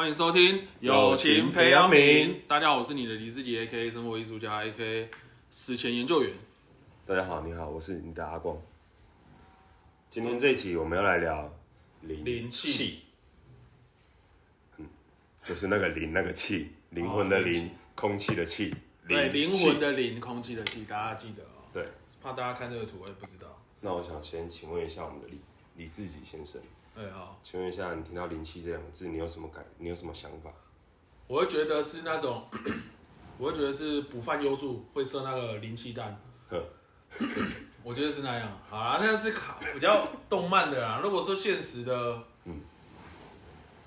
欢迎收听友情培养皿。大家好，我是你的李志杰，AK 生活艺术家，AK 史前研究员。大家好，你好，我是你的阿光。今天这一集我们要来聊灵气，嗯，就是那个灵那个气，灵魂的灵，哦、空气的气。对，灵魂的灵，空气的气，大家记得哦。对，怕大家看这个图，我也不知道。那我想先请问一下我们的李李志杰先生。哎，好，请问一下，你听到灵气这两个字，你有什么感？你有什么想法？我会觉得是那种，我会觉得是捕饭优助会射那个灵气弹。我觉得是那样。好啦，那是卡比较动漫的啦。如果说现实的，嗯，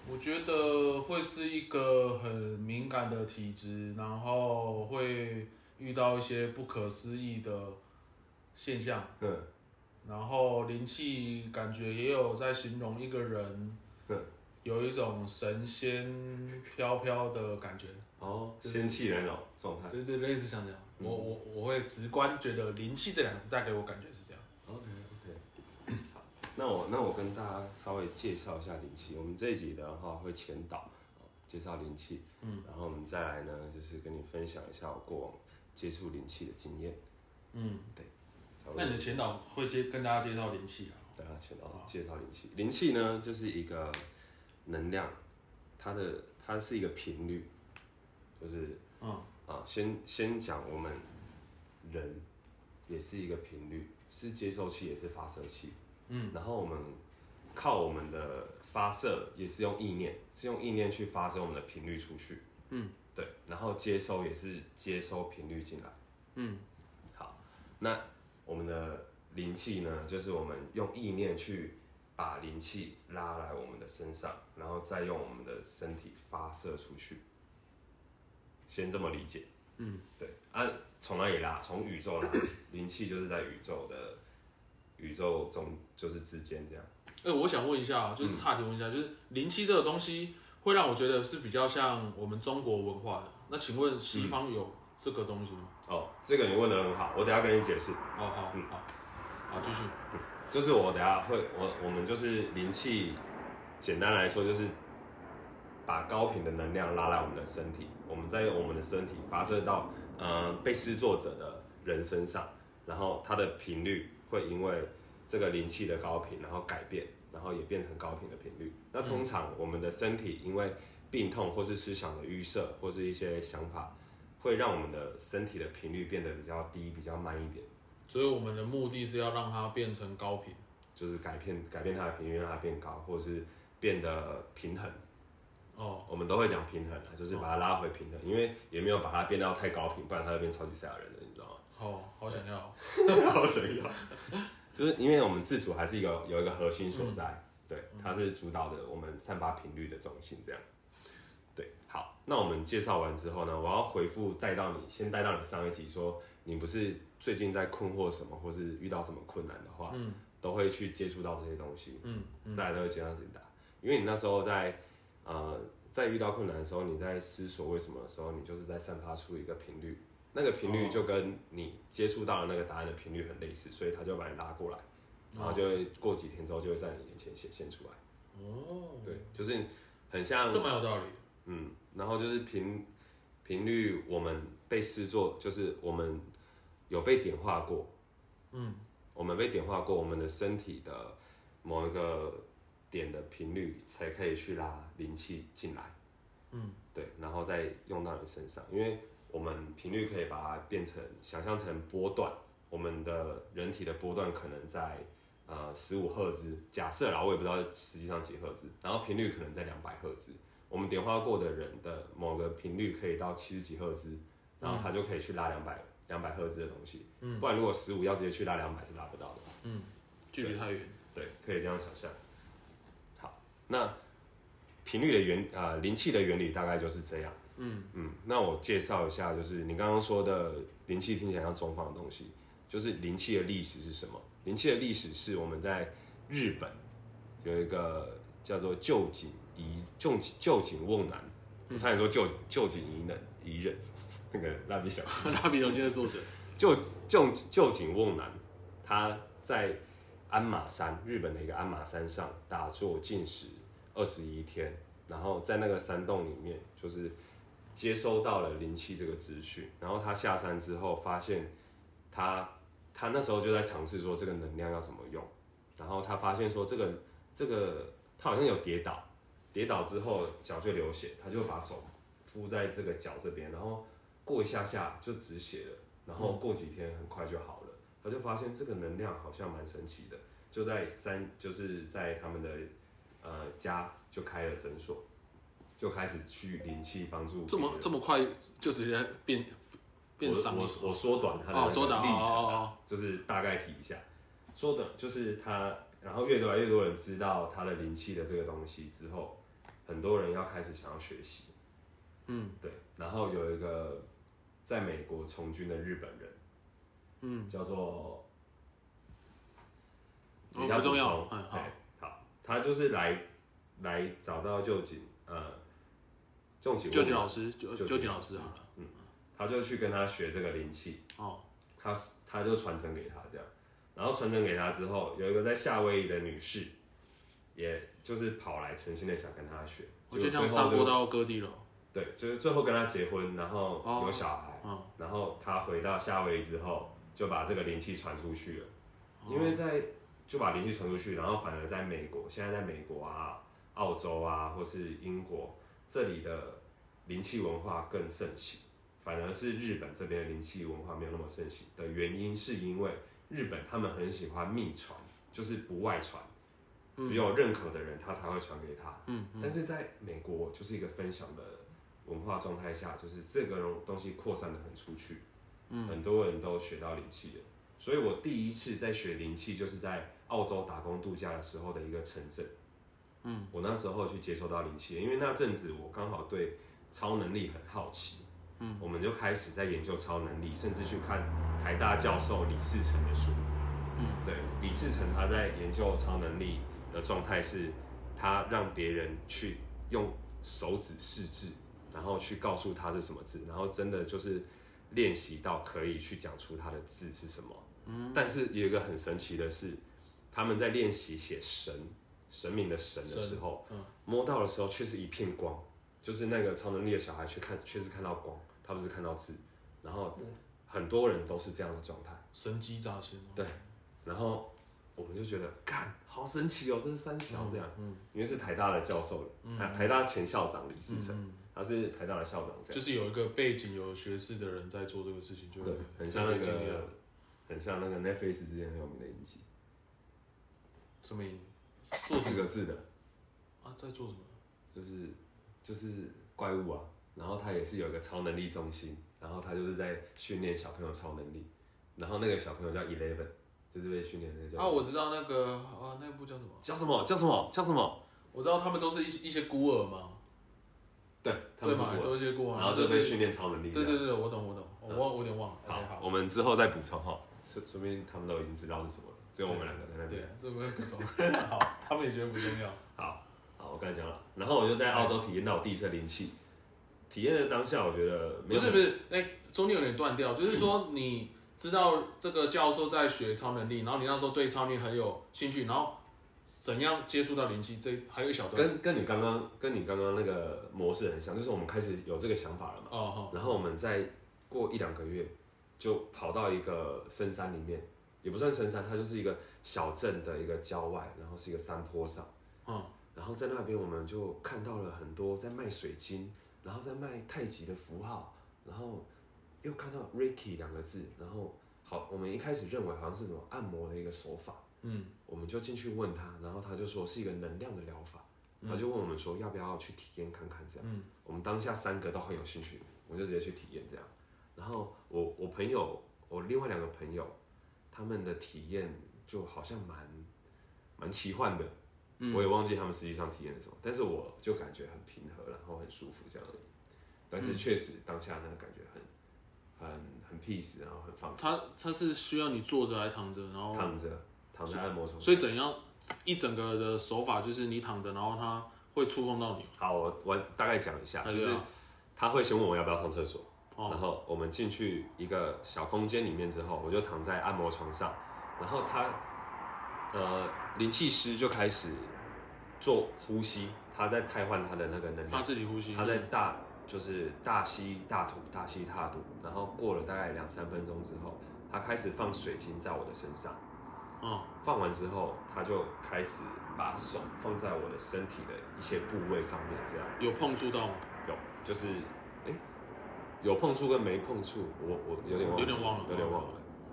我觉得会是一个很敏感的体质，然后会遇到一些不可思议的现象。嗯。然后灵气感觉也有在形容一个人，有一种神仙飘飘的感觉哦，仙气的那种状态，对对，类似像这样。我我我会直观觉得灵气这两个字带给我感觉是这样。OK OK，好，那我那我跟大家稍微介绍一下灵气。我们这一集的话会前导，介绍灵气，嗯，然后我们再来呢，就是跟你分享一下我过往接触灵气的经验，嗯，对。那你的前导会接跟大家介绍灵气啊？对啊，前导介绍灵气。灵气呢，就是一个能量，它的它是一个频率，就是嗯啊，先先讲我们人也是一个频率，是接收器也是发射器，嗯，然后我们靠我们的发射也是用意念，是用意念去发射我们的频率出去，嗯，对，然后接收也是接收频率进来，嗯，好，那。我们的灵气呢，就是我们用意念去把灵气拉来我们的身上，然后再用我们的身体发射出去。先这么理解，嗯，对。啊，从哪里拉？从宇宙拉。灵气就是在宇宙的宇宙中，就是之间这样。哎、欸，我想问一下，就是差题问一下，嗯、就是灵气这个东西会让我觉得是比较像我们中国文化的。那请问西方有？嗯这个东西吗？哦，这个你问的很好，我等下跟你解释。哦，好，嗯，好，好，继续。就是我等下会，我我们就是灵气，简单来说就是把高频的能量拉来我们的身体，我们再用我们的身体发射到呃被施作者的人身上，然后它的频率会因为这个灵气的高频，然后改变，然后也变成高频的频率。那通常我们的身体因为病痛或是思想的预设或是一些想法。会让我们的身体的频率变得比较低，比较慢一点。所以我们的目的是要让它变成高频，就是改变改变它的频率，让它变高，或者是变得平衡。哦，我们都会讲平衡啊，就是把它拉回平衡，因为也没有把它变到太高频，不然它会变超级赛亚人的，你知道吗？哦，好想要，好想要，就是因为我们自主还是一个有一个核心所在，嗯、对，它是主导的我们散发频率的中心，这样。好，那我们介绍完之后呢，我要回复带到你，先带到你上一集说，你不是最近在困惑什么，或是遇到什么困难的话，嗯，都会去接触到这些东西，嗯，嗯再来都会接到解答，因为你那时候在呃在遇到困难的时候，你在思索为什么的时候，你就是在散发出一个频率，那个频率就跟你接触到的那个答案的频率很类似，所以他就把你拉过来，然后就会过几天之后就会在你眼前显现出来，哦，对，就是很像，这蛮有道理。嗯，然后就是频频率，我们被视作就是我们有被点化过，嗯，我们被点化过，我们的身体的某一个点的频率才可以去拉灵气进来，嗯，对，然后再用到你身上，因为我们频率可以把它变成想象成波段，我们的人体的波段可能在呃十五赫兹，假设啦，我也不知道实际上几赫兹，然后频率可能在两百赫兹。我们点化过的人的某个频率可以到七十几赫兹，然后他就可以去拉两百两百赫兹的东西。嗯，不然如果十五要直接去拉两百是拉不到的。嗯，距离太远。对，可以这样想象。好，那频率的原呃灵气的原理大概就是这样。嗯嗯，那我介绍一下，就是你刚刚说的灵气听起来像中方的东西，就是灵气的历史是什么？灵气的历史是我们在日本有一个叫做旧井。以臼臼井瓮男，我差点说就就井仪人仪人，那个蜡笔小新，蜡笔小新的作者，臼臼臼井瓮男，他在鞍马山，日本的一个鞍马山上打坐进食二十一天，然后在那个山洞里面，就是接收到了灵气这个资讯，然后他下山之后发现他他那时候就在尝试说这个能量要怎么用，然后他发现说这个这个他好像有跌倒，跌倒之后脚就流血，他就把手敷在这个脚这边，然后过一下下就止血了，然后过几天很快就好了，他就发现这个能量好像蛮神奇的，就在三就是在他们的。呃，家就开了诊所，就开始去灵气帮助。这么这么快就直接变变伤？我我缩短他的历程，哦、就是大概提一下，缩短就是他，然后越来越多人知道他的灵气的这个东西之后，很多人要开始想要学习。嗯，对。然后有一个在美国从军的日本人，嗯，叫做比较重要，嗯，好。他就是来来找到旧井，呃，臼井旧井老师，旧旧井老师好了，嗯，他就去跟他学这个灵气，哦，他他就传承给他这样，然后传承给他之后，有一个在夏威夷的女士，也就是跑来诚心的想跟他学，我就这样散播到各地了，对，就是最后跟他结婚，然后有小孩，哦，然后他回到夏威夷之后，就把这个灵气传出去了，因为在。就把灵气传出去，然后反而在美国，现在在美国啊、澳洲啊，或是英国这里的灵气文化更盛行，反而是日本这边的灵气文化没有那么盛行的原因，是因为日本他们很喜欢秘传，就是不外传，只有认可的人他才会传给他。嗯，但是在美国就是一个分享的文化状态下，就是这个东西扩散的很出去，嗯，很多人都学到灵气了。所以我第一次在学灵气，就是在澳洲打工度假的时候的一个城镇。嗯，我那时候去接收到灵气，因为那阵子我刚好对超能力很好奇。嗯，我们就开始在研究超能力，甚至去看台大教授李世成的书。嗯，对，李世成他在研究超能力的状态是，他让别人去用手指试字，然后去告诉他是什么字，然后真的就是练习到可以去讲出他的字是什么。嗯。但是有一个很神奇的是，他们在练习写神神明的神的时候，嗯、摸到的时候却是一片光，就是那个超能力的小孩去看确实看到光，他不是看到字，然后很多人都是这样的状态，神机乍现。对，然后我们就觉得，干，好神奇哦，这是三小这样，嗯，嗯。因为是台大的教授，嗯、台大前校长李世成，嗯嗯、他是台大的校长这样，就是有一个背景有学士的人在做这个事情，就对，很像那个。很像那个 Netflix 之前很有名的影集，什么影？四个字的。啊，在做什么？就是就是怪物啊，然后他也是有一个超能力中心，然后他就是在训练小朋友超能力，然后那个小朋友叫 Eleven，就是被训练那个叫。啊，我知道那个啊，那部叫什么？叫什么？叫什么？叫什么？我知道他们都是一一些孤儿嘛。对，他们都是一些孤儿，然后就被训练超能力。对对对，我懂我懂，我忘我有点忘了。好，我们之后再补充哈。说明他们都已经知道是什么了，只有我们两个在那边。对，这不会不重 好，他们也觉得不重要。好，好，我刚才讲了，然后我就在澳洲体验到我第一次灵气，体验的当下，我觉得不是不是，那中间有点断掉，就是说你知道这个教授在学超能力，然后你那时候对超能力很有兴趣，然后怎样接触到灵气？这还有一小段，跟跟你刚刚跟你刚刚那个模式很像，就是我们开始有这个想法了嘛。哦好。然后我们再过一两个月。就跑到一个深山里面，也不算深山，它就是一个小镇的一个郊外，然后是一个山坡上，嗯，然后在那边我们就看到了很多在卖水晶，然后在卖太极的符号，然后又看到 “Ricky” 两个字，然后好，我们一开始认为好像是什么按摩的一个手法，嗯，我们就进去问他，然后他就说是一个能量的疗法，他就问我们说要不要去体验看看这样，嗯，我们当下三个都很有兴趣，我就直接去体验这样。然后我我朋友，我另外两个朋友，他们的体验就好像蛮蛮奇幻的，嗯、我也忘记他们实际上体验的什么，但是我就感觉很平和，然后很舒服这样而已。但是确实当下那个感觉很很很 peace，然后很放松。他他是需要你坐着还是躺着？然后躺着躺在按摩床。所以怎样一整个的手法就是你躺着，然后他会触碰到你。好，我我大概讲一下，就是他会先问我要不要上厕所。然后我们进去一个小空间里面之后，我就躺在按摩床上，然后他，呃，灵气师就开始做呼吸，他在汰换他的那个能量，他自己呼吸，他在大就是大吸大吐，大吸大吐，然后过了大概两三分钟之后，他开始放水晶在我的身上，嗯，放完之后，他就开始把手放在我的身体的一些部位上面，这样有碰触到吗？有，就是哎，有碰触跟没碰触，我我有点忘有点忘了，有点忘了。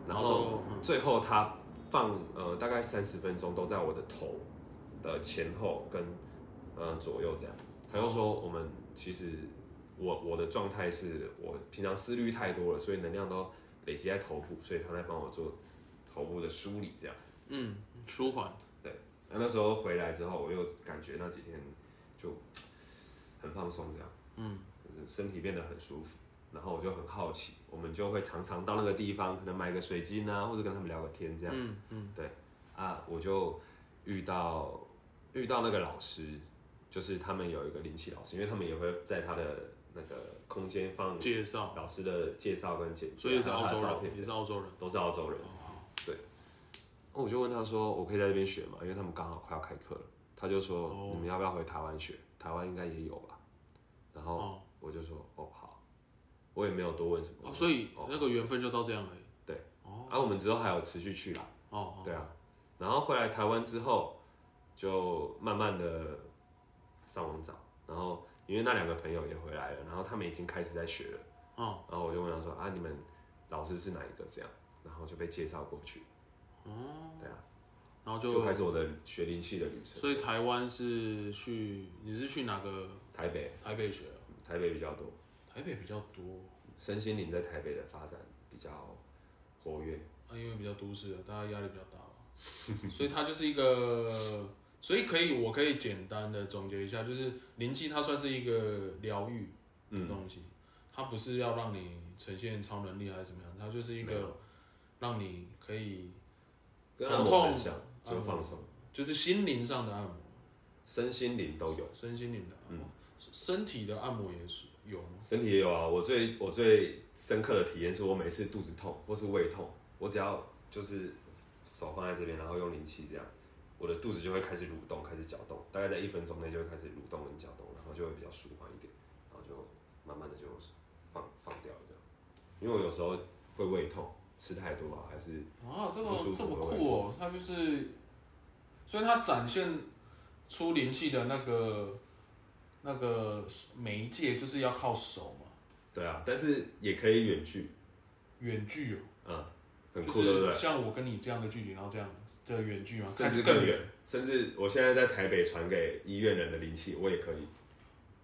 然后最后他放呃大概三十分钟都在我的头的前后跟呃左右这样，他又说我们其实我我的状态是我平常思虑太多了，所以能量都累积在头部，所以他在帮我做头部的梳理这样，嗯，舒缓。对，那那时候回来之后，我又感觉那几天就很放松这样，嗯，身体变得很舒服。然后我就很好奇，我们就会常常到那个地方，可能买个水晶啊，或者跟他们聊个天这样。嗯嗯，对啊，我就遇到遇到那个老师，就是他们有一个灵气老师，因为他们也会在他的那个空间放介绍老师的介绍跟简介，所以是澳洲人，也是澳洲人，都是澳洲人。哦、对，我就问他说，我可以在这边学吗？因为他们刚好快要开课了。他就说，哦、你们要不要回台湾学？台湾应该也有吧。然后我就说，哦。好我也没有多问什么，哦、所以那个缘分就到这样而已。对，哦，啊，我们之后还有持续去啦。哦，对啊，然后回来台湾之后，就慢慢的上网找，然后因为那两个朋友也回来了，然后他们已经开始在学了。哦，然后我就问他说啊，你们老师是哪一个？这样，然后就被介绍过去。哦，对啊，然后就，就开始我的学灵气的旅程。所以台湾是去，你是去哪个？台北，台北学，台北比较多。台北比较多，身心灵在台北的发展比较活跃。啊，因为比较都市啊，大家压力比较大，所以它就是一个，所以可以，我可以简单的总结一下，就是灵气它算是一个疗愈的东西，嗯、它不是要让你呈现超能力还是怎么样，它就是一个让你可以疼痛就放松，就是心灵上的按摩，身心灵都有，身心灵的按摩，嗯、身体的按摩也是。有身体也有啊，我最我最深刻的体验是我每次肚子痛或是胃痛，我只要就是手放在这边，然后用灵气这样，我的肚子就会开始蠕动，开始搅动，大概在一分钟内就会开始蠕动跟搅动，然后就会比较舒缓一点，然后就慢慢的就放放掉这样。因为我有时候会胃痛，吃太多啊，还是啊，这个这么酷哦，它就是，所以它展现出灵气的那个。那个媒介就是要靠手嘛，对啊，但是也可以远距，远距哦，嗯，很酷，对不对？像我跟你这样的距离，然后这样这个远距吗，甚至更远，甚至我现在在台北传给医院人的灵气，我也可以。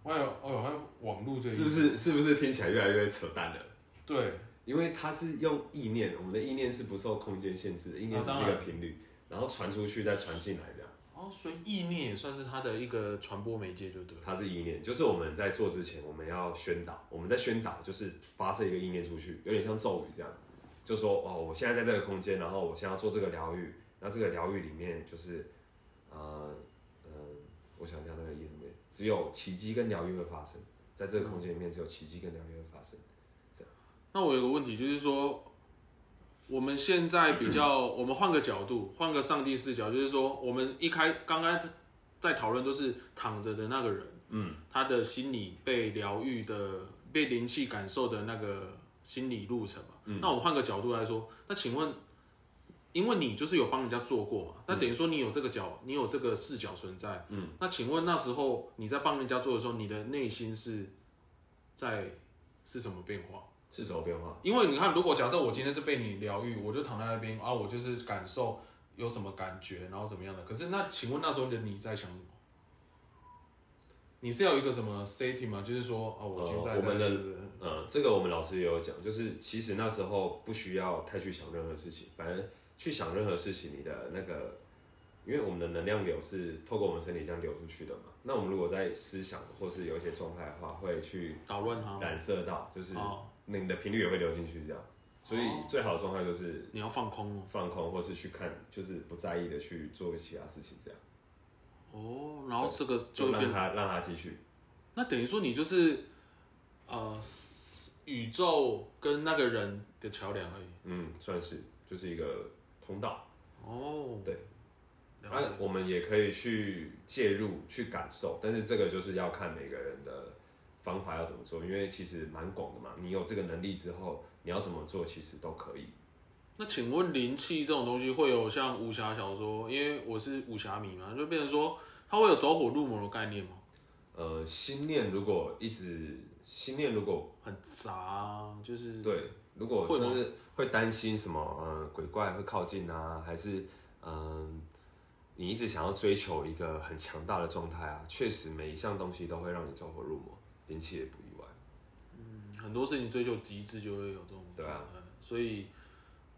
还有哦，还有网络这，是不是是不是听起来越来越扯淡了？对，因为它是用意念，我们的意念是不受空间限制的，意念是一个频率，然后传出去再传进来这样。哦，所以意念也算是它的一个传播媒介，就对。它是意念，就是我们在做之前，我们要宣导，我们在宣导，就是发射一个意念出去，有点像咒语这样，就说哦，我现在在这个空间，然后我现在要做这个疗愈，那这个疗愈里面就是，呃，我想一下那个意念，只有奇迹跟疗愈会发生，在这个空间里面，只有奇迹跟疗愈会发生，这样。那我有个问题，就是说。我们现在比较，我们换个角度，换个上帝视角，就是说，我们一开刚刚在讨论都是躺着的那个人，嗯，他的心理被疗愈的、被灵气感受的那个心理路程嘛。嗯，那我们换个角度来说，那请问，因为你就是有帮人家做过嘛，那等于说你有这个角，你有这个视角存在，嗯，那请问那时候你在帮人家做的时候，你的内心是在是什么变化？是什么变化？因为你看，如果假设我今天是被你疗愈，我就躺在那边啊，我就是感受有什么感觉，然后怎么样的。可是那请问那时候的你在想什么？你是要有一个什么 setting 吗？就是说啊，我现在，在、呃、我们的呃，这个我们老师也有讲，就是其实那时候不需要太去想任何事情，反正去想任何事情，你的那个，因为我们的能量流是透过我们身体这样流出去的嘛。那我们如果在思想或是有一些状态的话，会去捣乱它，染色到就是那。你的频率也会流进去，这样，所以最好的状态就是你要放空，放空，或是去看，就是不在意的去做其他事情，这样。哦，然后这个就让它让它继续。那等于说你就是呃宇宙跟那个人的桥梁而已。嗯，算是，就是一个通道。哦，对，那、啊、我们也可以去介入、去感受，但是这个就是要看每个人的方法要怎么做，因为其实蛮广的嘛。你有这个能力之后，你要怎么做，其实都可以。那请问灵气这种东西会有像武侠小说？因为我是武侠迷嘛，就变成说它会有走火入魔的概念吗？呃，心念如果一直心念如果很杂，就是对，如果说是会担心什么呃鬼怪会靠近啊，还是嗯、呃、你一直想要追求一个很强大的状态啊，确实每一项东西都会让你走火入魔，灵气也不意外。嗯，很多事情追求极致就会有这种对啊，所以。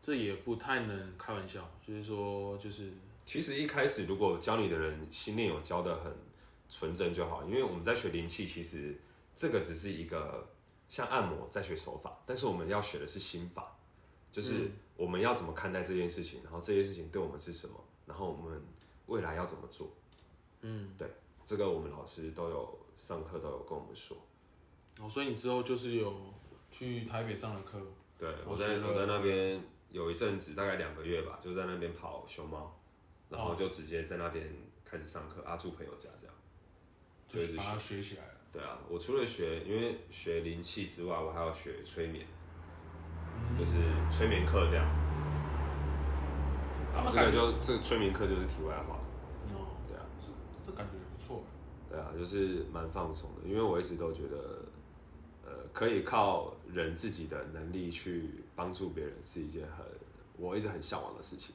这也不太能开玩笑，所以说就是，其实一开始如果教你的人心念有教的很纯正就好，因为我们在学灵气，其实这个只是一个像按摩在学手法，但是我们要学的是心法，就是我们要怎么看待这件事情，然后这件事情对我们是什么，然后我们未来要怎么做，嗯，对，这个我们老师都有上课都有跟我们说，哦，所以你之后就是有去台北上了课，对，我在我在那边。有一阵子，大概两个月吧，就在那边跑熊猫，然后就直接在那边开始上课，阿、啊、住朋友家这样，就是把它学起来了。对啊，我除了学，因为学灵气之外，我还要学催眠，嗯、就是催眠课这样。啊，这个就这个催眠课就是题外话。哦，对啊，这这感觉也不错。对啊，就是蛮放松的，因为我一直都觉得。呃可以靠人自己的能力去帮助别人，是一件很我一直很向往的事情，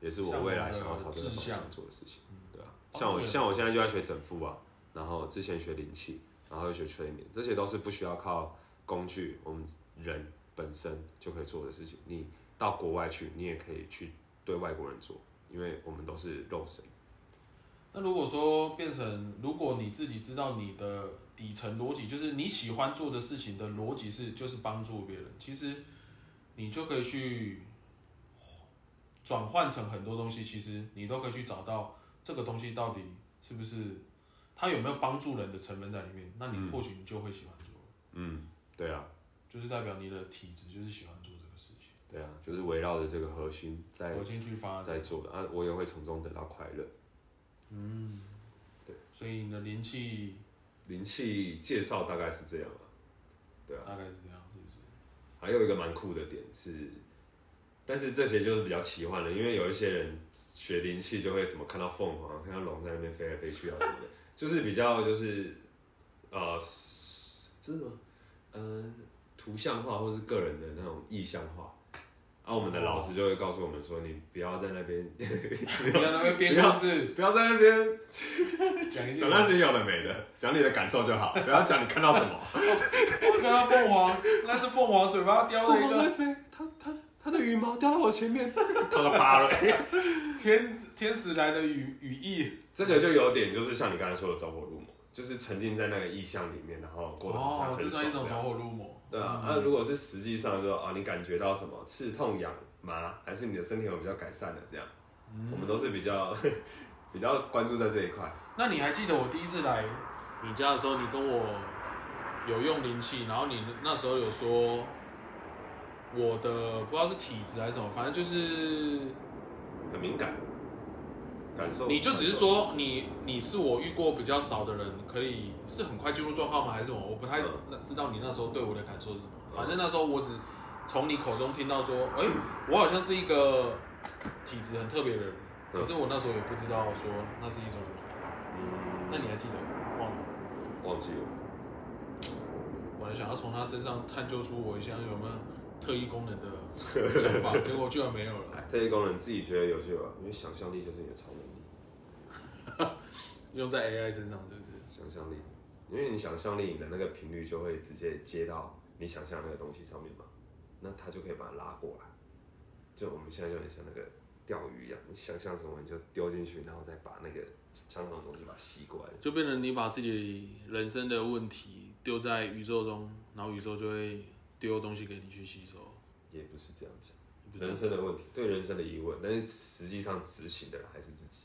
也是我未来想要朝这个方向做的事情。对啊，像我像我现在就在学整复啊，然后之前学灵气，然后又学催眠，这些都是不需要靠工具，我们人本身就可以做的事情。你到国外去，你也可以去对外国人做，因为我们都是肉身。那如果说变成，如果你自己知道你的底层逻辑，就是你喜欢做的事情的逻辑是，就是帮助别人，其实你就可以去转换成很多东西，其实你都可以去找到这个东西到底是不是它有没有帮助人的成分在里面，那你或许你就会喜欢做。嗯，对啊，就是代表你的体质就是喜欢做这个事情。对啊，就是围绕着这个核心在核心去发在做的啊，我也会从中得到快乐。嗯，对，所以你的灵气，灵气介绍大概是这样吧，对啊，大概是这样，是不是？还有一个蛮酷的点是，但是这些就是比较奇幻的，因为有一些人学灵气就会什么看到凤凰，看到龙在那边飞来飞去啊什么的，就是比较就是呃，这是什么？呃，图像化或是个人的那种意象化。那、啊、我们的老师就会告诉我们说：“你不要在那边，不要在那边编故事，不要在那边讲讲那些有的没的，讲你的感受就好，不要讲你看到什么。我看到凤凰，那是凤凰嘴巴叼了一个，它它它的羽毛掉到我前面，它都趴了。天天使来的羽羽翼，这个就有点就是像你刚才说的走火入魔，就是沉浸在那个意象里面，然后过得很爽。哦，这算一种走火入魔。”对啊，那、嗯啊、如果是实际上说啊，你感觉到什么刺痛、痒、麻，还是你的身体有比较改善的这样？嗯、我们都是比较 比较关注在这一块。那你还记得我第一次来你家的时候，你跟我有用灵气，然后你那时候有说我的不知道是体质还是什么，反正就是很敏感。感受你就只是说你你是我遇过比较少的人，可以是很快进入状况吗？还是什么？我不太知道你那时候对我的感受是什么。反正那时候我只从你口中听到说，哎、欸，我好像是一个体质很特别的人。可是我那时候也不知道说那是一种什么感觉。嗯，那你还记得吗？忘了？忘记了。本来想要从他身上探究出我一下有没有特异功能的想法，结果居然没有了。特异功能自己觉得有就有，因为想象力就是你的超能力。用在 AI 身上是不是？想象力，因为你想象力，你的那个频率就会直接接到你想象那个东西上面嘛，那它就可以把它拉过来。就我们现在就很像那个钓鱼一样，你想象什么你就丢进去，然后再把那个相同的东西把它吸过来，就变成你把自己人生的问题丢在宇宙中，然后宇宙就会丢东西给你去吸收。也不是这样讲，人生的问题，对人生的疑问，但是实际上执行的人还是自己。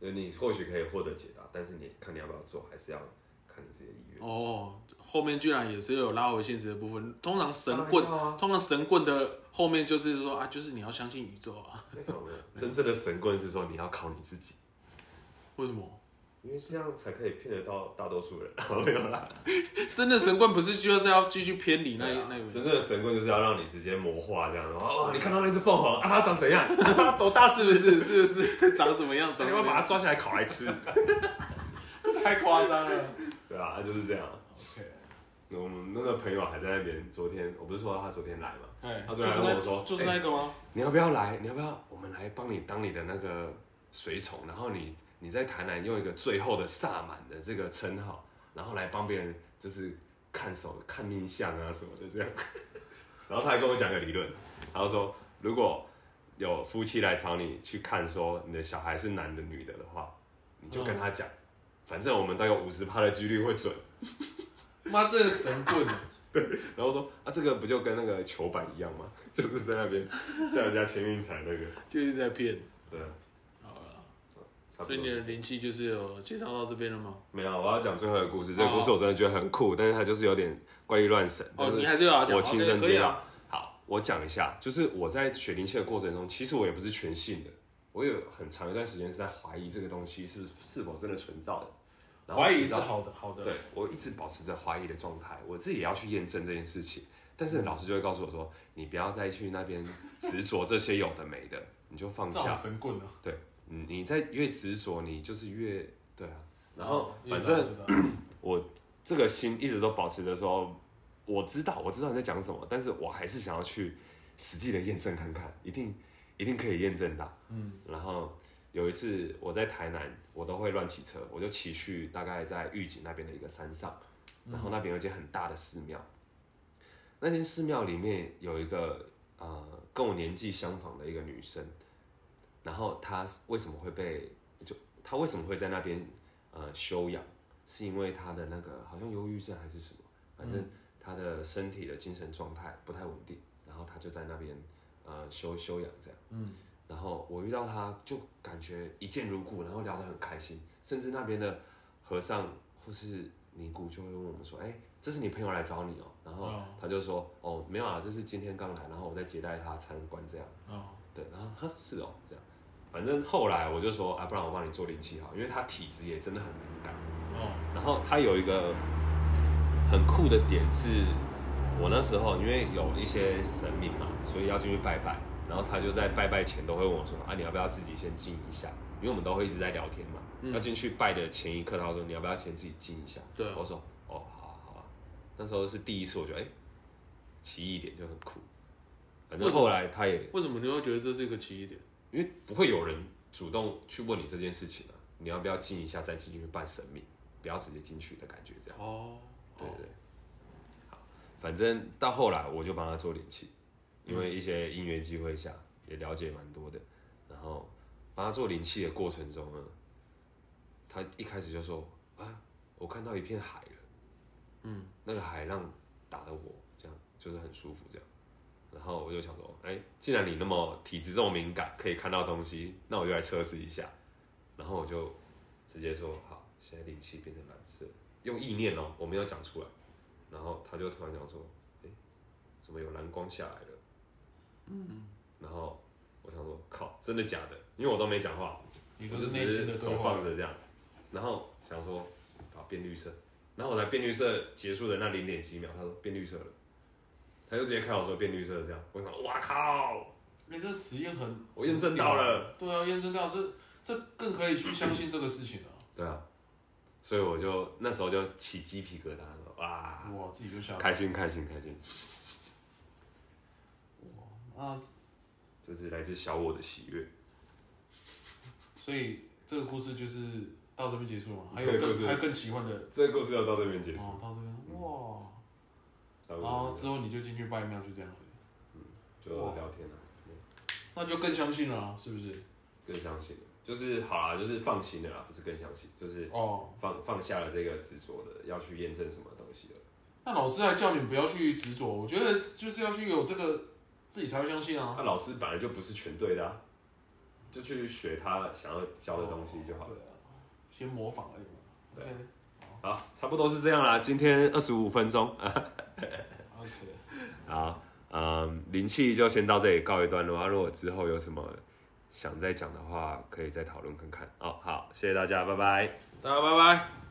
所以你或许可以获得解答，但是你看你要不要做，还是要看你自己的意愿。哦，后面居然也是有拉回现实的部分。通常神棍，啊、通常神棍的后面就是说啊，就是你要相信宇宙啊。没有没有，真正的神棍是说你要靠你自己。为什么？因为这样才可以骗得到大多数人。没有啦，真的神棍不是就是要继续偏离那那个？真正的神棍就是要让你直接魔化这样。哦，你看到那只凤凰啊，它长怎样？它多大？是不是？是不是？长什么样？你要把它抓起来烤来吃。太夸张了。对啊，就是这样。OK。我们那个朋友还在那边，昨天我不是说他昨天来嘛？他昨天跟我说，就是那个吗？你要不要来？你要不要？我们来帮你当你的那个随从，然后你。你在台南用一个最后的萨满的这个称号，然后来帮别人就是看手、看命相啊什么的这样。然后他还跟我讲个理论，他说如果有夫妻来找你去看，说你的小孩是男的女的的话，你就跟他讲，反正我们都有五十趴的几率会准。妈，这是神棍！对，然后说啊，这个不就跟那个球板一样吗？就是在那边叫人家签运彩那个，就是在骗。对。所以你的灵气就是有介绍到这边了吗？没有，我要讲最后的故事。这个故事我真的觉得很酷，但是它就是有点怪力乱神。哦，你还是要讲。我亲身经历。好，我讲一下，就是我在学灵气的过程中，其实我也不是全信的。我有很长一段时间是在怀疑这个东西是是否真的存在的。怀疑是好的，好的。对，我一直保持着怀疑的状态，我自己也要去验证这件事情。但是老师就会告诉我说：“你不要再去那边执着这些有的没的，你就放下。”神棍了。对。嗯，你在越执着，你就是越对啊。然后反正 我这个心一直都保持着说，我知道，我知道你在讲什么，但是我还是想要去实际的验证看看，一定一定可以验证到。嗯。然后有一次我在台南，我都会乱骑车，我就骑去大概在玉井那边的一个山上，然后那边有一间很大的寺庙，那间寺庙里面有一个呃跟我年纪相仿的一个女生。然后他为什么会被就他为什么会在那边呃休养？是因为他的那个好像忧郁症还是什么？反正他的身体的精神状态不太稳定，然后他就在那边呃休休养这样。嗯。然后我遇到他就感觉一见如故，然后聊得很开心，甚至那边的和尚或是尼姑就会问我们说：“哎，这是你朋友来找你哦。”然后他就说：“哦，没有啊，这是今天刚来，然后我在接待他参观这样。”哦。对，然后哈是哦这样。反正后来我就说啊，不然我帮你做灵气好，因为他体质也真的很敏感。哦。然后他有一个很酷的点是，我那时候因为有一些神明嘛，所以要进去拜拜。然后他就在拜拜前都会问我说啊，你要不要自己先静一下？因为我们都会一直在聊天嘛。嗯。要进去拜的前一刻，他说你要不要先自己静一下？对。我说哦，好啊，好啊。那时候是第一次，我觉得哎，奇异点就很酷。反正后来他也为什么你会觉得这是一个奇异点？因为不会有人主动去问你这件事情啊，你要不要进一下再进去拜神明，不要直接进去的感觉这样。哦，对对对，好，反正到后来我就帮他做灵气，因为一些音乐机会下也了解蛮多的，然后帮他做灵气的过程中呢，他一开始就说啊，我看到一片海了，嗯，那个海浪打的我这样就是很舒服这样。然后我就想说，哎，既然你那么体质这么敏感，可以看到东西，那我就来测试一下。然后我就直接说，好，现在灵气变成蓝色，用意念哦，我没有讲出来。然后他就突然讲说，哎，怎么有蓝光下来了？嗯。然后我想说，靠，真的假的？因为我都没讲话，我就只是手放着这样。然后想说，好，变绿色。然后我在变绿色结束的那零点几秒，他说变绿色了。他就直接看我说变绿色这样，我想，哇靠！你、欸、这实验很，我验证到了。对啊，验证到这，这更可以去相信这个事情了。对啊，所以我就那时候就起鸡皮疙瘩了，哇！哇，自己就想，开心开心开心。哇，啊，这是来自小我的喜悦。所以这个故事就是到这边结束了吗？还有更还有更奇幻的？这个故事要到这边结束。哦，到这边，哇。然后之后你就进去拜庙，就这样子，嗯，就聊天了，那就更相信了，是不是？更相信了，就是好啦，就是放心了啦，不是更相信，就是哦，放放下了这个执着的，要去验证什么东西了。那老师还叫你不要去执着，我觉得就是要去有这个，自己才会相信啊。那老师本来就不是全对的啊，就去学他想要教的东西就好了。对啊，先模仿而已嘛。对。好，差不多是这样啦。今天二十五分钟。OK。好，嗯，灵气就先到这里告一段落。如果之后有什么想再讲的话，可以再讨论看看。哦好，谢谢大家，拜拜。大家拜拜。